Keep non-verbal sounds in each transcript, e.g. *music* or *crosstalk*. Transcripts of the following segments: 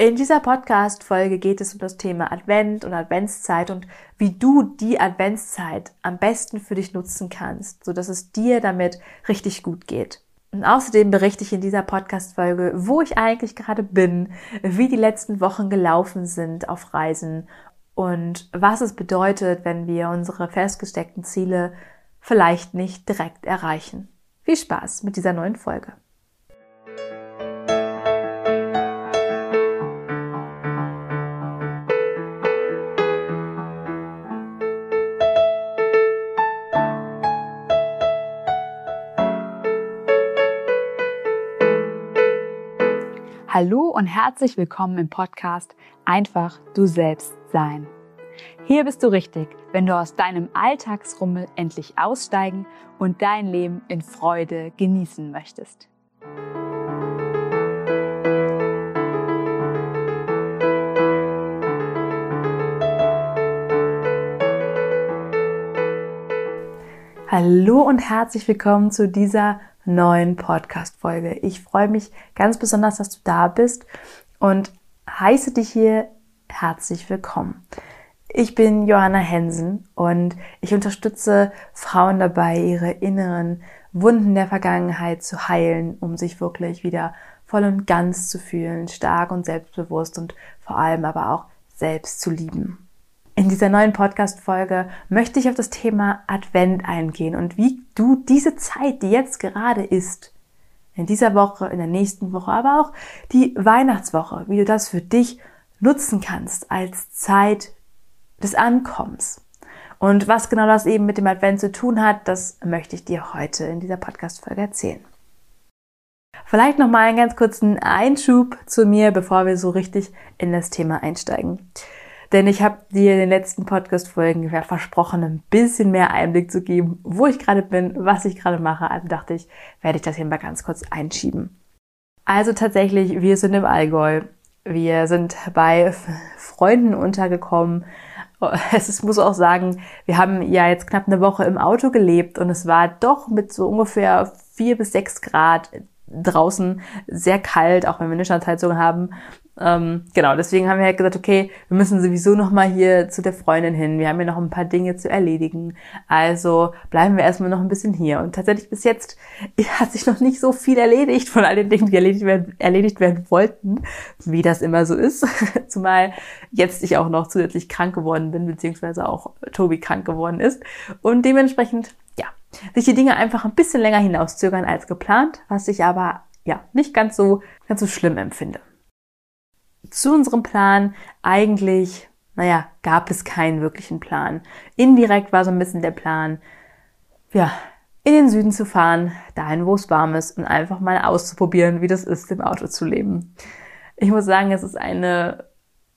In dieser Podcast-Folge geht es um das Thema Advent und Adventszeit und wie du die Adventszeit am besten für dich nutzen kannst, so dass es dir damit richtig gut geht. Und außerdem berichte ich in dieser Podcast-Folge, wo ich eigentlich gerade bin, wie die letzten Wochen gelaufen sind auf Reisen und was es bedeutet, wenn wir unsere festgesteckten Ziele vielleicht nicht direkt erreichen. Viel Spaß mit dieser neuen Folge. Hallo und herzlich willkommen im Podcast Einfach du selbst sein. Hier bist du richtig, wenn du aus deinem Alltagsrummel endlich aussteigen und dein Leben in Freude genießen möchtest. Hallo und herzlich willkommen zu dieser neuen Podcast-Folge. Ich freue mich ganz besonders, dass du da bist und heiße dich hier herzlich willkommen. Ich bin Johanna Hensen und ich unterstütze Frauen dabei, ihre inneren Wunden der Vergangenheit zu heilen, um sich wirklich wieder voll und ganz zu fühlen, stark und selbstbewusst und vor allem aber auch selbst zu lieben. In dieser neuen Podcast-Folge möchte ich auf das Thema Advent eingehen und wie du diese Zeit, die jetzt gerade ist, in dieser Woche, in der nächsten Woche, aber auch die Weihnachtswoche, wie du das für dich nutzen kannst als Zeit des Ankommens. Und was genau das eben mit dem Advent zu tun hat, das möchte ich dir heute in dieser Podcast-Folge erzählen. Vielleicht nochmal einen ganz kurzen Einschub zu mir, bevor wir so richtig in das Thema einsteigen. Denn ich habe dir in den letzten Podcast-Folgen versprochen, ein bisschen mehr Einblick zu geben, wo ich gerade bin, was ich gerade mache. Also dachte ich, werde ich das hier mal ganz kurz einschieben. Also tatsächlich, wir sind im Allgäu. Wir sind bei Freunden untergekommen. *laughs* Es muss auch sagen, wir haben ja jetzt knapp eine Woche im Auto gelebt und es war doch mit so ungefähr vier bis sechs Grad draußen sehr kalt, auch wenn wir eine Standheizung haben. Ähm, genau, deswegen haben wir halt gesagt, okay, wir müssen sowieso noch mal hier zu der Freundin hin. Wir haben ja noch ein paar Dinge zu erledigen. Also bleiben wir erstmal noch ein bisschen hier. Und tatsächlich bis jetzt *laughs* hat sich noch nicht so viel erledigt von all den Dingen, die erledigt werden, erledigt werden wollten, wie das immer so ist. *laughs* Zumal jetzt ich auch noch zusätzlich krank geworden bin, beziehungsweise auch Tobi krank geworden ist. Und dementsprechend, ja, sich die Dinge einfach ein bisschen länger hinauszögern als geplant, was ich aber ja nicht ganz so, ganz so schlimm empfinde zu unserem Plan eigentlich, naja, gab es keinen wirklichen Plan. Indirekt war so ein bisschen der Plan, ja, in den Süden zu fahren, dahin, wo es warm ist und einfach mal auszuprobieren, wie das ist, im Auto zu leben. Ich muss sagen, es ist eine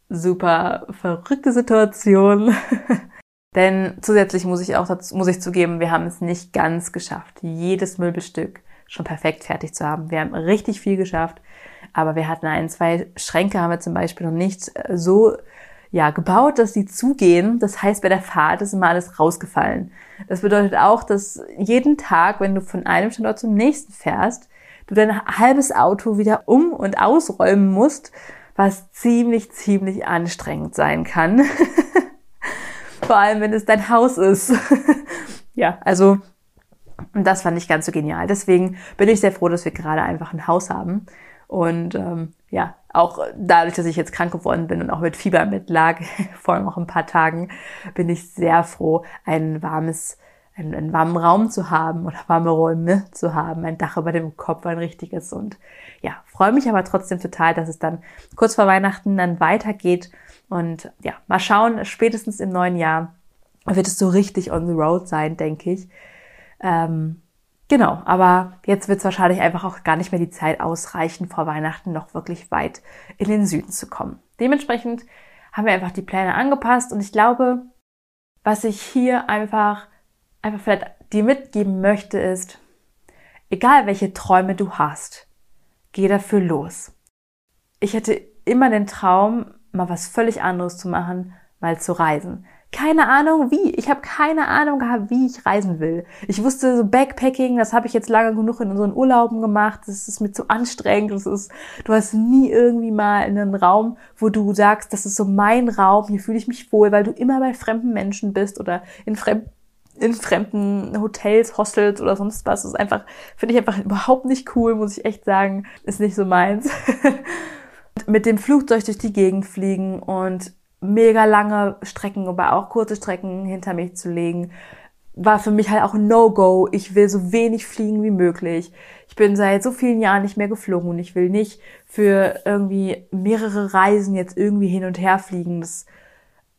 super verrückte Situation. *laughs* Denn zusätzlich muss ich auch, muss ich zugeben, wir haben es nicht ganz geschafft, jedes Möbelstück schon perfekt fertig zu haben. Wir haben richtig viel geschafft. Aber wir hatten ein, zwei Schränke, haben wir zum Beispiel noch nicht äh, so ja, gebaut, dass sie zugehen. Das heißt, bei der Fahrt ist immer alles rausgefallen. Das bedeutet auch, dass jeden Tag, wenn du von einem Standort zum nächsten fährst, du dein halbes Auto wieder um- und ausräumen musst, was ziemlich, ziemlich anstrengend sein kann. *laughs* Vor allem, wenn es dein Haus ist. *laughs* ja, also, das fand ich ganz so genial. Deswegen bin ich sehr froh, dass wir gerade einfach ein Haus haben und ähm, ja, auch dadurch, dass ich jetzt krank geworden bin und auch mit Fieber mitlag, *laughs* vor noch ein paar Tagen, bin ich sehr froh, ein warmes, einen, einen warmen Raum zu haben oder *laughs* warme Räume zu haben, ein Dach über dem Kopf, ein richtiges. Und ja, freue mich aber trotzdem total, dass es dann kurz vor Weihnachten dann weitergeht. Und ja, mal schauen, spätestens im neuen Jahr wird es so richtig on the road sein, denke ich. Ähm, Genau, aber jetzt wird es wahrscheinlich einfach auch gar nicht mehr die Zeit ausreichen, vor Weihnachten noch wirklich weit in den Süden zu kommen. Dementsprechend haben wir einfach die Pläne angepasst und ich glaube, was ich hier einfach, einfach vielleicht dir mitgeben möchte, ist, egal welche Träume du hast, geh dafür los. Ich hätte immer den Traum, mal was völlig anderes zu machen, mal zu reisen. Keine Ahnung wie. Ich habe keine Ahnung gehabt, wie ich reisen will. Ich wusste so Backpacking, das habe ich jetzt lange genug in unseren Urlauben gemacht. Das ist mir zu anstrengend. Das ist, du hast nie irgendwie mal einen Raum, wo du sagst, das ist so mein Raum, hier fühle ich mich wohl, weil du immer bei fremden Menschen bist oder in fremden in fremden Hotels, Hostels oder sonst was. Das ist einfach, finde ich einfach überhaupt nicht cool, muss ich echt sagen. Ist nicht so meins. *laughs* Mit dem Flugzeug durch die Gegend fliegen und mega lange Strecken, aber auch kurze Strecken hinter mich zu legen, war für mich halt auch ein No-Go. Ich will so wenig fliegen wie möglich. Ich bin seit so vielen Jahren nicht mehr geflogen und ich will nicht für irgendwie mehrere Reisen jetzt irgendwie hin und her fliegen. Das,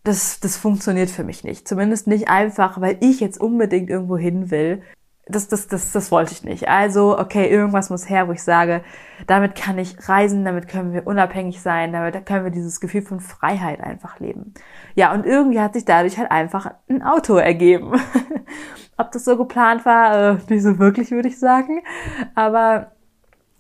das, das funktioniert für mich nicht. Zumindest nicht einfach, weil ich jetzt unbedingt irgendwo hin will das, das, das, das wollte ich nicht. Also, okay, irgendwas muss her, wo ich sage, damit kann ich reisen, damit können wir unabhängig sein, damit können wir dieses Gefühl von Freiheit einfach leben. Ja, und irgendwie hat sich dadurch halt einfach ein Auto ergeben. *laughs* Ob das so geplant war, äh, nicht so wirklich, würde ich sagen. Aber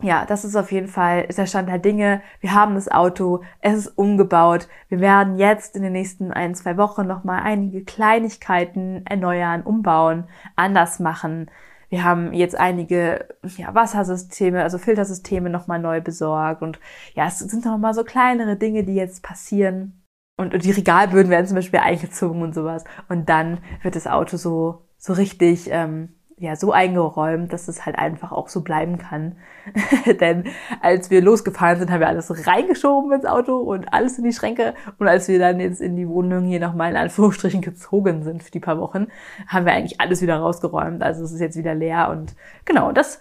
ja, das ist auf jeden Fall der Stand der Dinge. Wir haben das Auto, es ist umgebaut. Wir werden jetzt in den nächsten ein, zwei Wochen nochmal einige Kleinigkeiten erneuern, umbauen, anders machen. Wir haben jetzt einige ja, Wassersysteme, also Filtersysteme nochmal neu besorgt. Und ja, es sind nochmal so kleinere Dinge, die jetzt passieren. Und, und die Regalböden werden zum Beispiel eingezogen und sowas. Und dann wird das Auto so, so richtig ähm, ja so eingeräumt, dass es halt einfach auch so bleiben kann. *laughs* Denn als wir losgefahren sind, haben wir alles reingeschoben ins Auto und alles in die Schränke. Und als wir dann jetzt in die Wohnung hier nochmal in Anführungsstrichen gezogen sind für die paar Wochen, haben wir eigentlich alles wieder rausgeräumt. Also es ist jetzt wieder leer und genau, das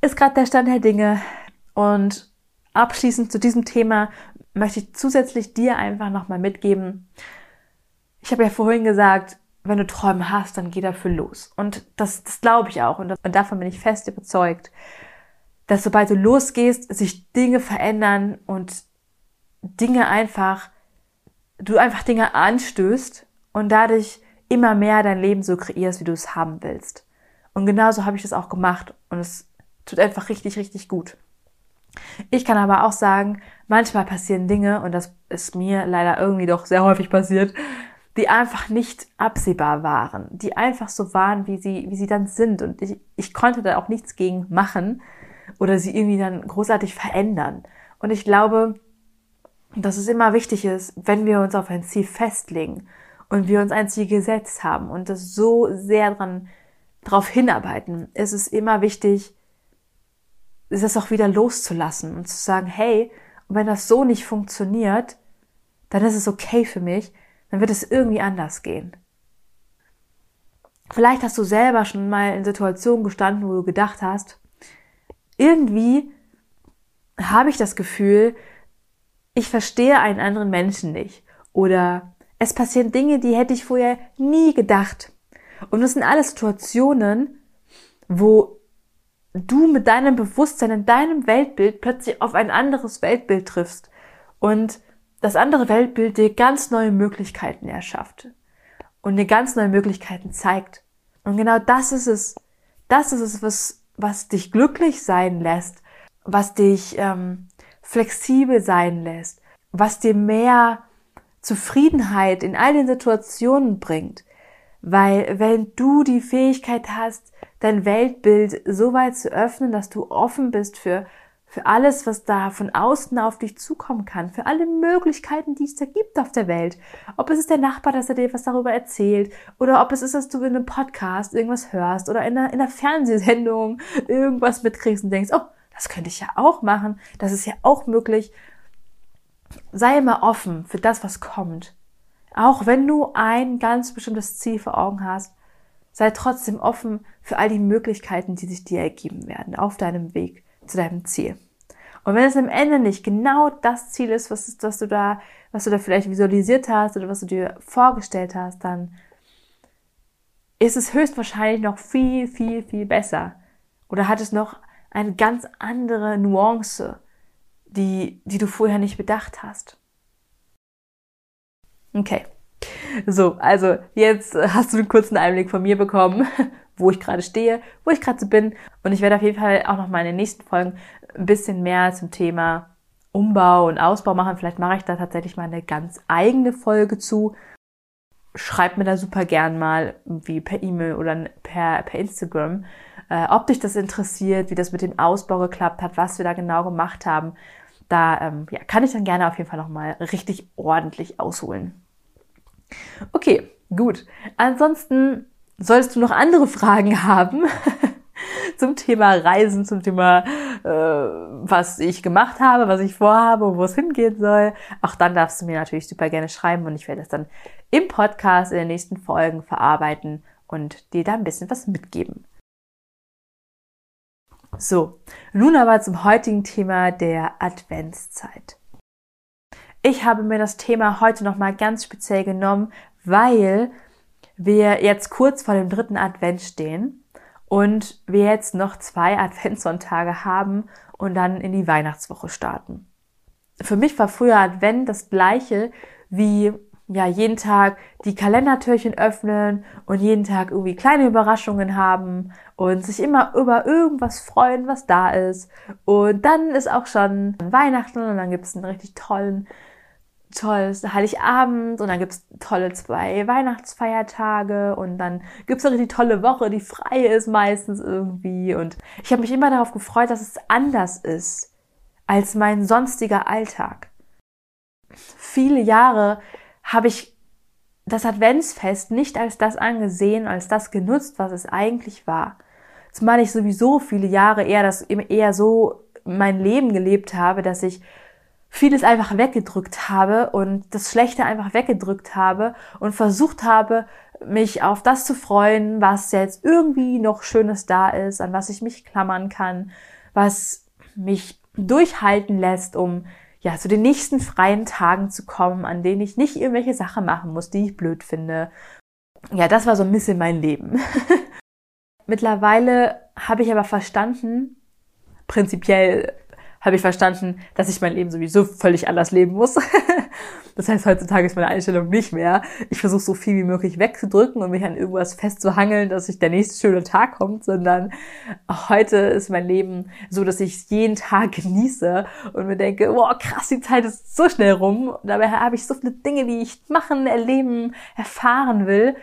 ist gerade der Stand der Dinge. Und abschließend zu diesem Thema möchte ich zusätzlich dir einfach nochmal mitgeben. Ich habe ja vorhin gesagt, wenn du Träume hast, dann geh dafür los. Und das, das glaube ich auch. Und, das, und davon bin ich fest überzeugt, dass sobald du losgehst, sich Dinge verändern und Dinge einfach, du einfach Dinge anstößt und dadurch immer mehr dein Leben so kreierst, wie du es haben willst. Und genauso habe ich das auch gemacht und es tut einfach richtig, richtig gut. Ich kann aber auch sagen, manchmal passieren Dinge und das ist mir leider irgendwie doch sehr häufig passiert, die einfach nicht absehbar waren, die einfach so waren, wie sie, wie sie dann sind. Und ich, ich konnte da auch nichts gegen machen oder sie irgendwie dann großartig verändern. Und ich glaube, dass es immer wichtig ist, wenn wir uns auf ein Ziel festlegen und wir uns ein Ziel gesetzt haben und das so sehr dran, darauf hinarbeiten, ist es immer wichtig, es auch wieder loszulassen und zu sagen, hey, wenn das so nicht funktioniert, dann ist es okay für mich, dann wird es irgendwie anders gehen. Vielleicht hast du selber schon mal in Situationen gestanden, wo du gedacht hast, irgendwie habe ich das Gefühl, ich verstehe einen anderen Menschen nicht. Oder es passieren Dinge, die hätte ich vorher nie gedacht. Und das sind alles Situationen, wo du mit deinem Bewusstsein in deinem Weltbild plötzlich auf ein anderes Weltbild triffst. Und das andere Weltbild dir ganz neue Möglichkeiten erschafft und dir ganz neue Möglichkeiten zeigt. Und genau das ist es. Das ist es, was, was dich glücklich sein lässt, was dich ähm, flexibel sein lässt, was dir mehr Zufriedenheit in all den Situationen bringt. Weil wenn du die Fähigkeit hast, dein Weltbild so weit zu öffnen, dass du offen bist für für alles, was da von außen auf dich zukommen kann, für alle Möglichkeiten, die es da gibt auf der Welt. Ob es ist der Nachbar, dass er dir was darüber erzählt, oder ob es ist, dass du in einem Podcast irgendwas hörst oder in einer, in einer Fernsehsendung irgendwas mitkriegst und denkst, oh, das könnte ich ja auch machen, das ist ja auch möglich. Sei immer offen für das, was kommt. Auch wenn du ein ganz bestimmtes Ziel vor Augen hast, sei trotzdem offen für all die Möglichkeiten, die sich dir ergeben werden auf deinem Weg zu deinem Ziel. Und wenn es am Ende nicht genau das Ziel ist, was, was du da, was du da vielleicht visualisiert hast oder was du dir vorgestellt hast, dann ist es höchstwahrscheinlich noch viel, viel, viel besser. Oder hat es noch eine ganz andere Nuance, die, die du vorher nicht bedacht hast. Okay. So, also jetzt hast du einen kurzen Einblick von mir bekommen, wo ich gerade stehe, wo ich gerade so bin. Und ich werde auf jeden Fall auch noch mal in den nächsten Folgen ein bisschen mehr zum Thema Umbau und Ausbau machen. Vielleicht mache ich da tatsächlich mal eine ganz eigene Folge zu. schreib mir da super gern mal wie per E-Mail oder per, per Instagram, äh, ob dich das interessiert, wie das mit dem Ausbau geklappt hat, was wir da genau gemacht haben. Da ähm, ja, kann ich dann gerne auf jeden Fall nochmal richtig ordentlich ausholen. Okay, gut. Ansonsten solltest du noch andere Fragen *laughs* haben zum Thema Reisen, zum Thema, äh, was ich gemacht habe, was ich vorhabe, wo es hingehen soll. Auch dann darfst du mir natürlich super gerne schreiben und ich werde es dann im Podcast in den nächsten Folgen verarbeiten und dir da ein bisschen was mitgeben. So, nun aber zum heutigen Thema der Adventszeit. Ich habe mir das Thema heute nochmal ganz speziell genommen, weil wir jetzt kurz vor dem dritten Advent stehen und wir jetzt noch zwei *laughs* Adventssonntage haben und dann in die Weihnachtswoche starten. Für mich war früher Advent das gleiche wie ja jeden Tag die Kalendertürchen öffnen und jeden Tag irgendwie kleine Überraschungen haben und sich immer über irgendwas freuen, was da ist. Und dann ist auch schon Weihnachten und dann gibt es einen richtig tollen, tolles Heiligabend und dann gibt es tolle zwei Weihnachtsfeiertage und dann gibt es eine richtig tolle Woche, die frei ist meistens irgendwie. Und ich habe mich immer darauf gefreut, dass es anders ist als mein sonstiger Alltag. Viele Jahre habe ich das Adventsfest nicht als das angesehen, als das genutzt, was es eigentlich war. Zumal ich sowieso viele Jahre eher das eher so mein Leben gelebt habe, dass ich vieles einfach weggedrückt habe und das Schlechte einfach weggedrückt habe und versucht habe, mich auf das zu freuen, was jetzt irgendwie noch Schönes da ist, an was ich mich klammern kann, was mich durchhalten lässt, um ja, zu den nächsten freien Tagen zu kommen, an denen ich nicht irgendwelche Sachen machen muss, die ich blöd finde. Ja, das war so ein bisschen mein Leben. *laughs* Mittlerweile habe ich aber verstanden, prinzipiell habe ich verstanden, dass ich mein Leben sowieso völlig anders leben muss. *laughs* das heißt, heutzutage ist meine Einstellung nicht mehr. Ich versuche so viel wie möglich wegzudrücken und mich an irgendwas festzuhangeln, dass sich der nächste schöne Tag kommt, sondern heute ist mein Leben so, dass ich jeden Tag genieße und mir denke, wow, krass, die Zeit ist so schnell rum. Dabei habe ich so viele Dinge, die ich machen, erleben, erfahren will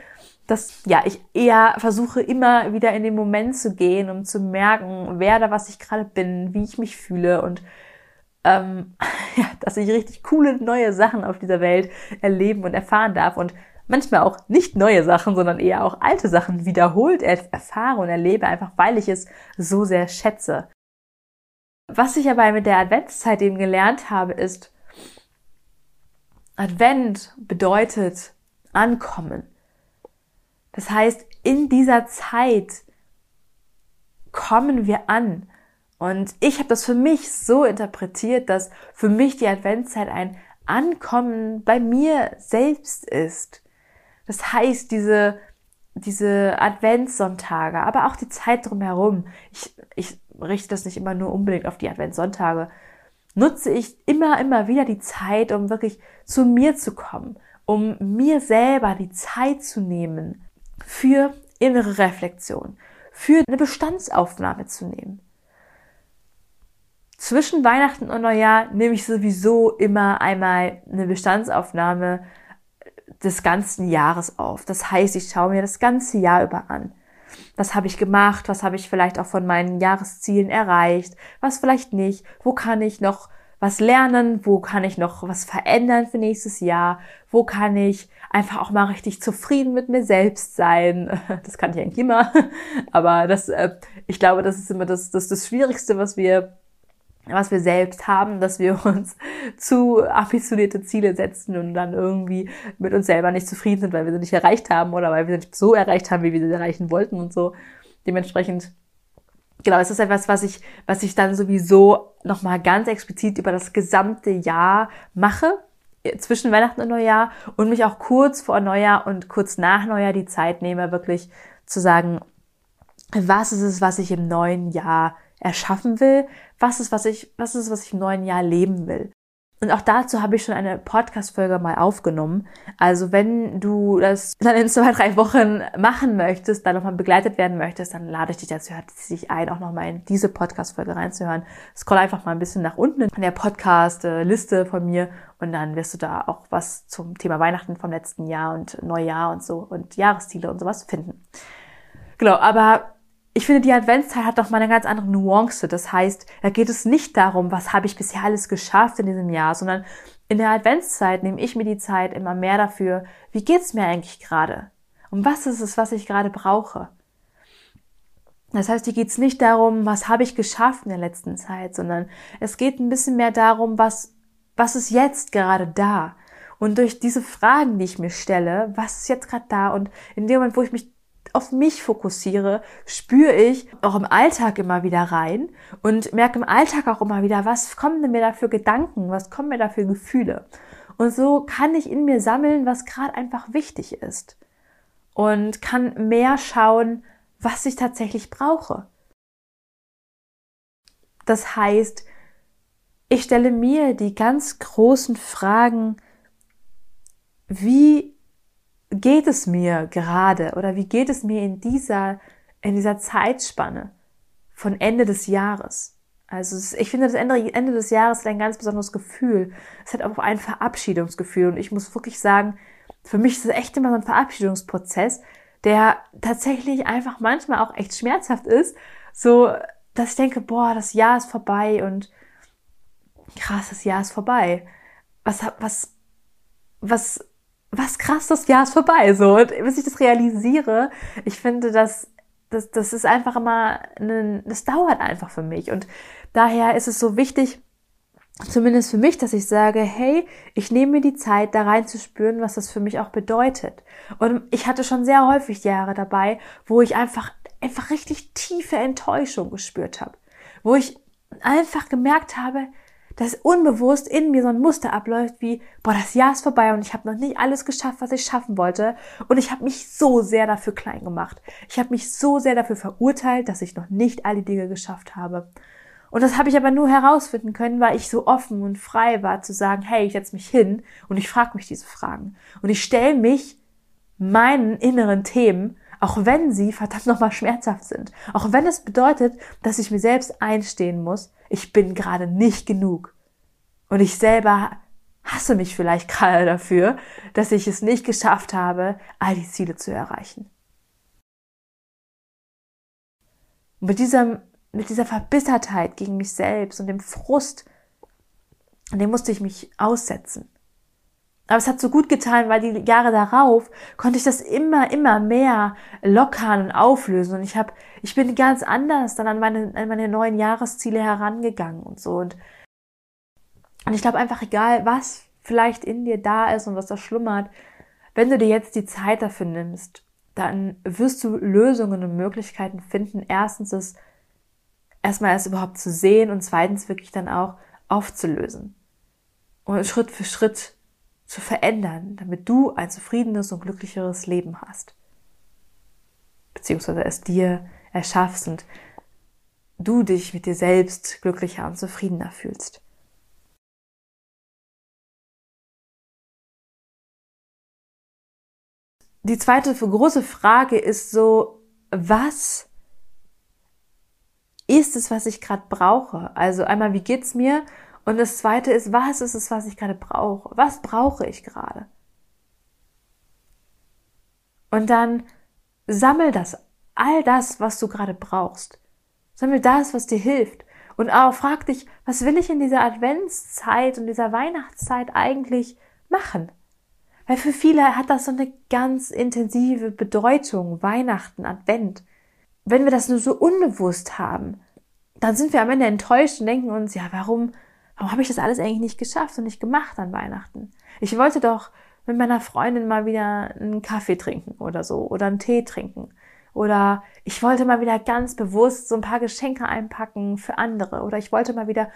dass ja ich eher versuche immer wieder in den Moment zu gehen, um zu merken, wer da was ich gerade bin, wie ich mich fühle und ähm, *laughs* ja, dass ich richtig coole neue Sachen auf dieser Welt erleben und erfahren darf und manchmal auch nicht neue Sachen, sondern eher auch alte Sachen wiederholt erfahre und erlebe, einfach weil ich es so sehr schätze. Was ich aber mit der Adventszeit eben gelernt habe, ist, Advent bedeutet ankommen. Das heißt, in dieser Zeit kommen wir an. Und ich habe das für mich so interpretiert, dass für mich die Adventszeit ein Ankommen bei mir selbst ist. Das heißt, diese, diese Adventssonntage, aber auch die Zeit drumherum, ich, ich richte das nicht immer nur unbedingt auf die Adventssonntage, nutze ich immer, immer wieder die Zeit, um wirklich zu mir zu kommen, um mir selber die Zeit zu nehmen, für innere Reflexion, für eine Bestandsaufnahme zu nehmen. Zwischen Weihnachten und Neujahr nehme ich sowieso immer einmal eine Bestandsaufnahme des ganzen Jahres auf. Das heißt, ich schaue mir das ganze Jahr über an. Was habe ich gemacht? Was habe ich vielleicht auch von meinen Jahreszielen erreicht? Was vielleicht nicht? Wo kann ich noch was lernen? Wo kann ich noch was verändern für nächstes Jahr? Wo kann ich einfach auch mal richtig zufrieden mit mir selbst sein? *laughs* Das kann ich eigentlich immer. *laughs* Aber das, äh, ich glaube, das ist immer das, das, das Schwierigste, was wir was wir selbst haben, dass wir *laughs* uns zu ambitionierte Ziele setzen und dann irgendwie mit uns selber nicht zufrieden sind, weil wir sie nicht erreicht haben oder weil wir sie nicht so erreicht haben, wie wir sie erreichen wollten und so. Dementsprechend genau, es ist etwas, was ich, was ich dann sowieso nochmal ganz explizit über das gesamte Jahr mache, zwischen Weihnachten und Neujahr und mich auch kurz vor Neujahr und kurz nach Neujahr die Zeit nehme, wirklich zu sagen, was ist es, was ich im neuen Jahr erschaffen will? Was ist, was ich, was ist, was ich im neuen Jahr leben will? Und auch dazu habe ich schon eine Podcast-Folge mal aufgenommen. Also wenn du das dann in zwei, drei Wochen machen möchtest, dann nochmal begleitet werden möchtest, dann lade ich dich dazu herzlich ein, auch nochmal in diese Podcast-Folge reinzuhören. Scroll einfach mal ein bisschen nach unten in der Podcast-Liste von mir und dann wirst du da auch was zum Thema Weihnachten vom letzten Jahr und Neujahr und so und Jahresziele und sowas finden. Genau, aber ich finde, die Adventszeit hat doch mal eine ganz andere Nuance. Das heißt, da geht es nicht darum, was habe ich bisher alles geschafft in diesem Jahr, sondern in der Adventszeit nehme ich mir die Zeit immer mehr dafür, wie geht's mir eigentlich gerade? Und was ist es, was ich gerade brauche? Das heißt, hier geht es nicht darum, was habe ich geschafft in der letzten Zeit, sondern es geht ein bisschen mehr darum, was, was ist jetzt gerade da? Und durch diese Fragen, die ich mir stelle, was ist jetzt gerade da? Und in dem Moment, wo ich mich auf mich fokussiere, spüre ich auch im Alltag immer wieder rein und merke im Alltag auch immer wieder, was kommen mir da für Gedanken, was kommen mir da für Gefühle. Und so kann ich in mir sammeln, was gerade einfach wichtig ist. Und kann mehr schauen, was ich tatsächlich brauche. Das heißt, ich stelle mir die ganz großen Fragen, wie geht es mir gerade oder wie geht es mir in dieser, in dieser Zeitspanne von Ende des Jahres? Also ich finde, das Ende, des Jahres ist ein ganz besonderes Gefühl. Es hat auch ein Verabschiedungsgefühl und ich muss wirklich sagen, für mich ist es echt immer so ein Verabschiedungsprozess, der tatsächlich einfach manchmal auch echt schmerzhaft ist, so dass ich denke, boah, das Jahr ist vorbei und krass, das Jahr ist vorbei. Was, was, was was krass, das Jahr ist vorbei. So, und bis ich das realisiere, ich finde, dass das, das ist einfach immer, ein, das dauert einfach für mich. Und daher ist es so wichtig, zumindest für mich, dass ich sage, hey, ich nehme mir die Zeit, da rein zu spüren, was das für mich auch bedeutet. Und ich hatte schon sehr häufig Jahre dabei, wo ich einfach, einfach richtig tiefe Enttäuschung gespürt habe. Wo ich einfach gemerkt habe, dass unbewusst in mir so ein Muster abläuft wie, boah, das Jahr ist vorbei und ich habe noch nicht alles geschafft, was ich schaffen wollte. Und ich habe mich so sehr dafür klein gemacht. Ich habe mich so sehr dafür verurteilt, dass ich noch nicht alle Dinge geschafft habe. Und das habe ich aber nur herausfinden können, weil ich so offen und frei war zu sagen, hey, ich setze mich hin und ich frage mich diese Fragen. Und ich stelle mich meinen inneren Themen, auch wenn sie verdammt nochmal schmerzhaft sind. Auch wenn es bedeutet, dass ich mir selbst einstehen muss, ich bin gerade nicht genug. Und ich selber hasse mich vielleicht gerade dafür, dass ich es nicht geschafft habe, all die Ziele zu erreichen. Und mit dieser, mit dieser Verbissertheit gegen mich selbst und dem Frust, dem musste ich mich aussetzen. Aber es hat so gut getan, weil die Jahre darauf konnte ich das immer, immer mehr lockern und auflösen. Und ich habe, ich bin ganz anders dann an meine, an meine neuen Jahresziele herangegangen und so. Und, und ich glaube einfach, egal was vielleicht in dir da ist und was da schlummert, wenn du dir jetzt die Zeit dafür nimmst, dann wirst du Lösungen und Möglichkeiten finden. Erstens es erstmal erst überhaupt zu sehen und zweitens wirklich dann auch aufzulösen. Und Schritt für Schritt zu verändern, damit du ein zufriedenes und glücklicheres Leben hast. Beziehungsweise es dir erschaffst und du dich mit dir selbst glücklicher und zufriedener fühlst. Die zweite große Frage ist so, was ist es, was ich gerade brauche? Also einmal, wie geht's mir? Und das zweite ist, was ist es, was ich gerade brauche? Was brauche ich gerade? Und dann sammel das, all das, was du gerade brauchst. Sammel das, was dir hilft. Und auch frag dich, was will ich in dieser Adventszeit und dieser Weihnachtszeit eigentlich machen? Weil für viele hat das so eine ganz intensive Bedeutung, Weihnachten, Advent. Wenn wir das nur so unbewusst haben, dann sind wir am Ende enttäuscht und denken uns, ja, warum warum habe ich das alles eigentlich nicht geschafft und nicht gemacht an Weihnachten? Ich wollte doch mit meiner Freundin mal wieder einen Kaffee trinken oder so oder einen Tee trinken. Oder ich wollte mal wieder ganz bewusst so ein paar Geschenke einpacken für andere. Oder ich wollte mal wieder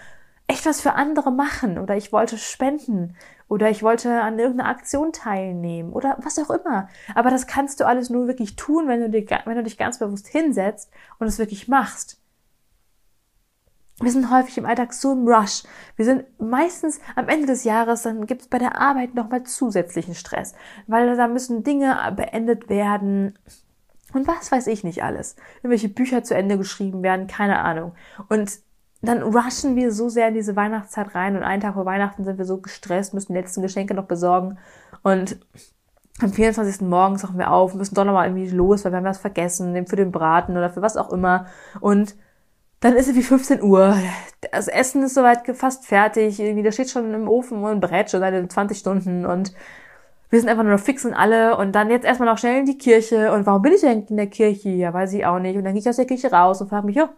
echt was für andere machen. Oder ich wollte spenden. Oder ich wollte an irgendeiner Aktion teilnehmen. Oder was auch immer. Aber das kannst du alles nur wirklich tun, wenn du, dir, wenn du dich ganz bewusst hinsetzt und es wirklich machst. Wir sind häufig im Alltag so im Rush. Wir sind meistens am Ende des Jahres, dann gibt es bei der Arbeit nochmal zusätzlichen Stress, weil da müssen Dinge beendet werden und was weiß ich nicht alles. Irgendwelche Bücher zu Ende geschrieben werden, keine Ahnung. Und dann rushen wir so sehr in diese Weihnachtszeit rein und einen Tag vor Weihnachten sind wir so gestresst, müssen die letzten Geschenke noch besorgen und am 24. morgens wachen wir auf, müssen doch nochmal irgendwie los, weil wir haben was vergessen, für den Braten oder für was auch immer und dann ist es wie 15 Uhr. Das Essen ist soweit fast fertig. Irgendwie, das steht schon im Ofen und brät schon seit 20 Stunden und wir sind einfach nur noch fix und alle und dann jetzt erstmal noch schnell in die Kirche. Und warum bin ich denn in der Kirche? Ja, weiß ich auch nicht. Und dann gehe ich aus der Kirche raus und frage mich, ja,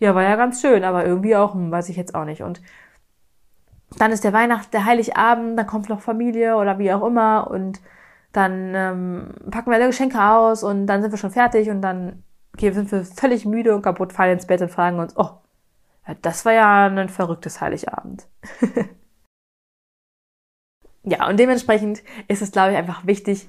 ja, war ja ganz schön, aber irgendwie auch, hm, weiß ich jetzt auch nicht. Und dann ist der Weihnacht, der Heiligabend, dann kommt noch Familie oder wie auch immer und dann ähm, packen wir alle Geschenke aus und dann sind wir schon fertig und dann okay, sind wir völlig müde und kaputt, fallen ins Bett und fragen uns, oh, das war ja ein verrücktes Heiligabend. *laughs* ja, und dementsprechend ist es, glaube ich, einfach wichtig,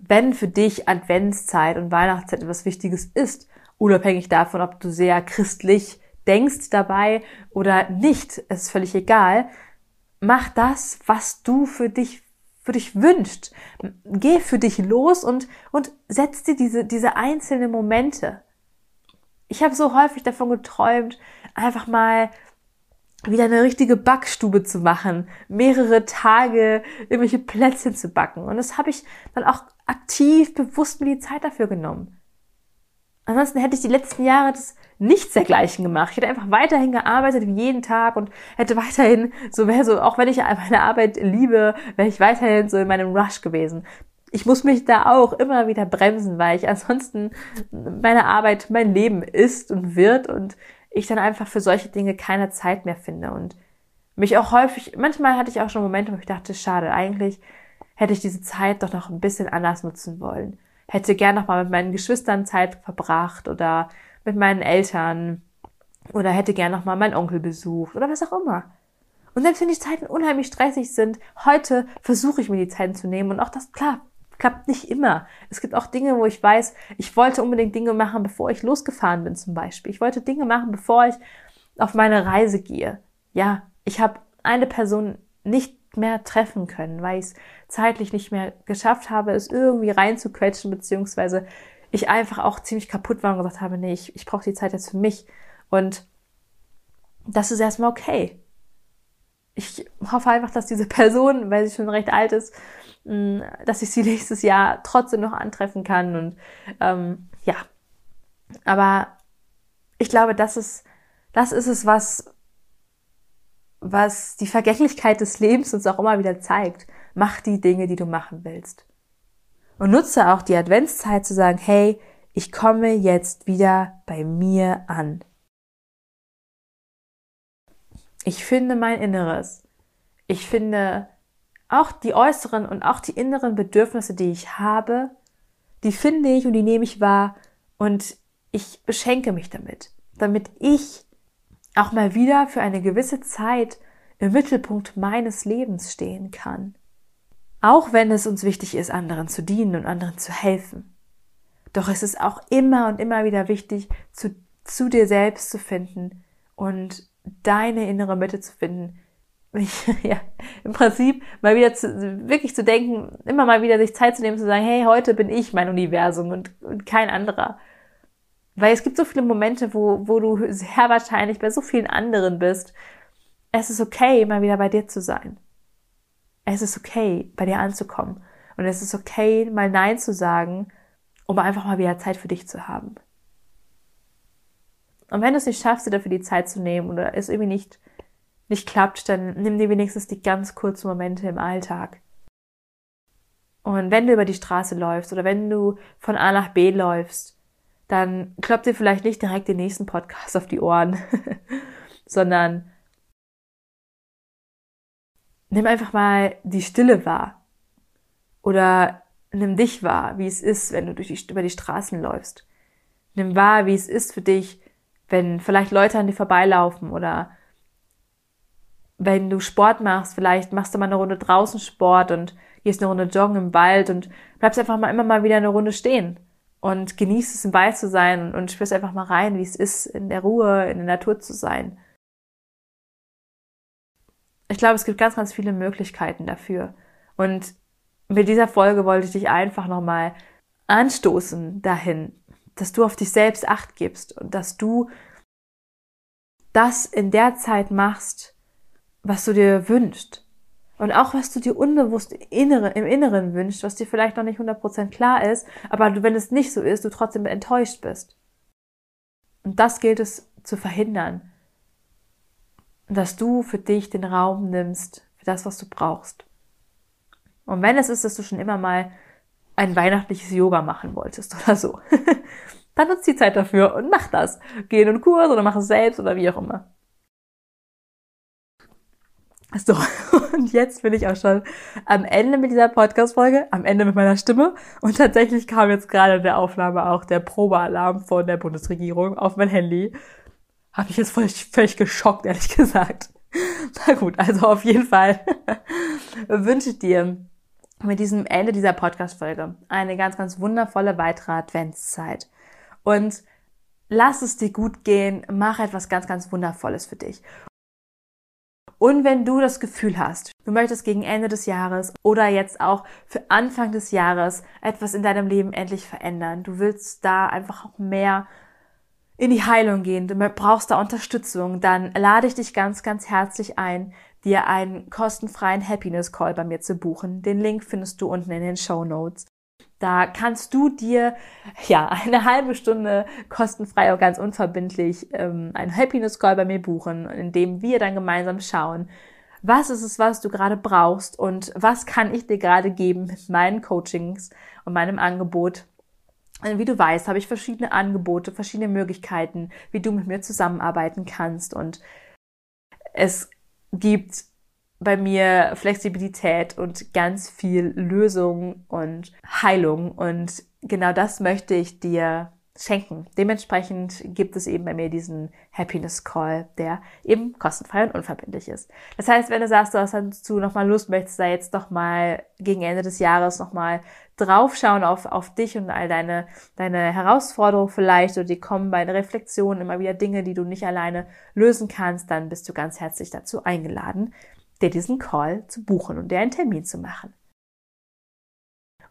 wenn für dich Adventszeit und Weihnachtszeit etwas Wichtiges ist, unabhängig davon, ob du sehr christlich denkst dabei oder nicht, ist völlig egal, mach das, was du für dich für dich wünscht. Geh für dich los und, und setz dir diese, diese einzelnen Momente. Ich habe so häufig davon geträumt, einfach mal wieder eine richtige Backstube zu machen, mehrere Tage irgendwelche Plätzchen zu backen. Und das habe ich dann auch aktiv, bewusst mir die Zeit dafür genommen. Ansonsten hätte ich die letzten Jahre das nichts dergleichen gemacht. Ich hätte einfach weiterhin gearbeitet wie jeden Tag und hätte weiterhin, so wäre so, auch wenn ich meine Arbeit liebe, wäre ich weiterhin so in meinem Rush gewesen. Ich muss mich da auch immer wieder bremsen, weil ich ansonsten meine Arbeit mein Leben ist und wird und ich dann einfach für solche Dinge keine Zeit mehr finde und mich auch häufig, manchmal hatte ich auch schon Momente, wo ich dachte, schade, eigentlich hätte ich diese Zeit doch noch ein bisschen anders nutzen wollen. Hätte gern noch mal mit meinen Geschwistern Zeit verbracht oder mit meinen Eltern oder hätte gern noch mal meinen Onkel besucht oder was auch immer. Und selbst wenn die Zeiten unheimlich stressig sind, heute versuche ich mir die Zeiten zu nehmen und auch das klar klappt nicht immer. Es gibt auch Dinge, wo ich weiß, ich wollte unbedingt Dinge machen, bevor ich losgefahren bin zum Beispiel. Ich wollte Dinge machen, bevor ich auf meine Reise gehe. Ja, ich habe eine Person nicht mehr treffen können, weil ich es zeitlich nicht mehr geschafft habe, es irgendwie reinzuquetschen, beziehungsweise ich einfach auch ziemlich kaputt war und gesagt habe, nee, ich, ich brauche die Zeit jetzt für mich. Und das ist erstmal okay. Ich hoffe einfach, dass diese Person, weil sie schon recht alt ist, mm, dass ich sie *laughs* nächstes Jahr trotzdem noch antreffen kann. Und ähm, ja, aber ich glaube, das ist, das ist es, was, was die Vergänglichkeit des Lebens uns auch immer wieder zeigt. Mach die Dinge, die du machen willst. Und nutze auch die Adventszeit zu sagen, hey, ich komme jetzt wieder bei mir an. Ich finde mein Inneres. Ich finde auch die äußeren und auch die inneren Bedürfnisse, die ich habe, die finde ich und die nehme ich wahr und ich beschenke mich damit, damit ich auch mal wieder für eine gewisse Zeit im Mittelpunkt meines Lebens stehen kann. Auch wenn es uns wichtig ist, anderen zu dienen und anderen zu helfen. Doch es ist auch immer und immer wieder wichtig, zu, zu dir selbst zu finden und deine innere Mitte zu finden. *laughs* ja, im Prinzip mal wieder zu, wirklich zu denken, immer mal wieder sich Zeit zu nehmen, zu sagen, hey, heute bin ich mein Universum und, und kein anderer. Weil es gibt so viele Momente, wo, wo du sehr wahrscheinlich bei so vielen anderen bist. Es ist okay, mal wieder bei dir zu sein es ist okay, bei dir anzukommen. Und es ist okay, mal Nein zu sagen, um einfach mal wieder Zeit für dich zu haben. Und wenn du es nicht schaffst, dir dafür die Zeit zu nehmen oder es irgendwie nicht, nicht klappt, dann nimm dir wenigstens die ganz kurzen Momente im Alltag. Und wenn du über die Straße läufst oder wenn du von A nach B läufst, dann kloppt dir vielleicht nicht direkt den nächsten Podcast auf die Ohren, *laughs* sondern nimm einfach mal die Stille wahr. Oder nimm dich wahr, wie es ist, wenn du durch die, über die Straßen läufst. Nimm wahr, wie es ist für dich, wenn vielleicht Leute an dir vorbeilaufen oder wenn du Sport machst, vielleicht machst du mal eine Runde draußen Sport und gehst eine Runde joggen im Wald und bleibst einfach mal immer mal wieder eine Runde stehen und genießt es, im Wald zu sein und spürst einfach mal rein, wie es ist, in der Ruhe, in der Natur zu sein. Ich glaube, es gibt ganz, ganz viele Möglichkeiten dafür. Und mit dieser Folge wollte ich dich einfach nochmal anstoßen dahin, dass du auf dich selbst acht gibst und dass du das in der Zeit machst, was du dir wünschst. Und auch was du dir unbewusst im Inneren wünschst, was dir vielleicht noch nicht 100% klar ist, aber wenn es nicht so ist, du trotzdem enttäuscht bist. Und das gilt es zu verhindern. Dass du für dich den Raum nimmst, für das, was du brauchst. Und wenn es ist, dass du schon immer mal ein weihnachtliches Yoga machen wolltest oder so, *laughs* dann nutzt die Zeit dafür und mach das. Geh in einen Kurs oder mach es selbst oder wie auch immer. So, *laughs* und jetzt bin ich auch schon am Ende mit dieser Podcast-Folge, am Ende mit meiner Stimme. Und tatsächlich kam jetzt gerade in der Aufnahme auch der Probealarm von der Bundesregierung auf mein Handy. Habe ich jetzt völlig, völlig geschockt, ehrlich *laughs* gesagt. Na gut, also auf jeden Fall *laughs* wünsche ich dir mit diesem Ende dieser Podcast-Folge eine ganz, ganz wundervolle weitere Adventszeit. Und lass es dir gut gehen, mach etwas ganz, ganz Wundervolles für dich. Und wenn du das Gefühl hast, du möchtest gegen Ende des Jahres oder jetzt auch für Anfang des Jahres etwas in deinem Leben endlich verändern, du willst da einfach auch mehr in die Heilung gehen, du brauchst da Unterstützung, dann lade ich dich ganz, ganz herzlich ein, dir einen kostenfreien Happiness Call bei mir zu buchen. Den Link findest du unten in den Show Notes. Da kannst du dir ja eine halbe Stunde kostenfrei und ganz unverbindlich ähm, einen Happiness Call bei mir buchen, in dem wir dann gemeinsam schauen, was ist es, was du gerade brauchst und was kann ich dir gerade geben mit meinen Coachings und meinem Angebot. Wie du weißt, habe ich verschiedene Angebote, verschiedene Möglichkeiten, wie du mit mir zusammenarbeiten kannst und es gibt bei mir Flexibilität und ganz viel Lösung und Heilung. Und genau das möchte ich dir schenken. Dementsprechend gibt es eben bei mir diesen Happiness Call, der eben kostenfrei und unverbindlich ist. Das heißt, wenn du sagst, du hast dazu nochmal Lust, möchtest da jetzt nochmal gegen Ende des Jahres nochmal draufschauen auf, auf dich und all deine, deine Herausforderungen vielleicht oder die kommen bei der Reflexion immer wieder Dinge, die du nicht alleine lösen kannst, dann bist du ganz herzlich dazu eingeladen, dir diesen Call zu buchen und dir einen Termin zu machen.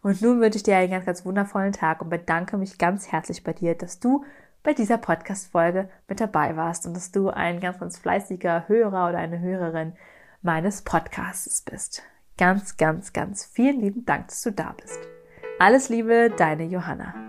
Und nun wünsche ich dir einen ganz, ganz wundervollen Tag und bedanke mich ganz herzlich bei dir, dass du bei dieser Podcast-Folge mit dabei warst und dass du ein ganz, ganz fleißiger Hörer oder eine Hörerin meines Podcasts bist. Ganz, ganz, ganz vielen lieben Dank, dass du da bist. Alles Liebe, deine Johanna.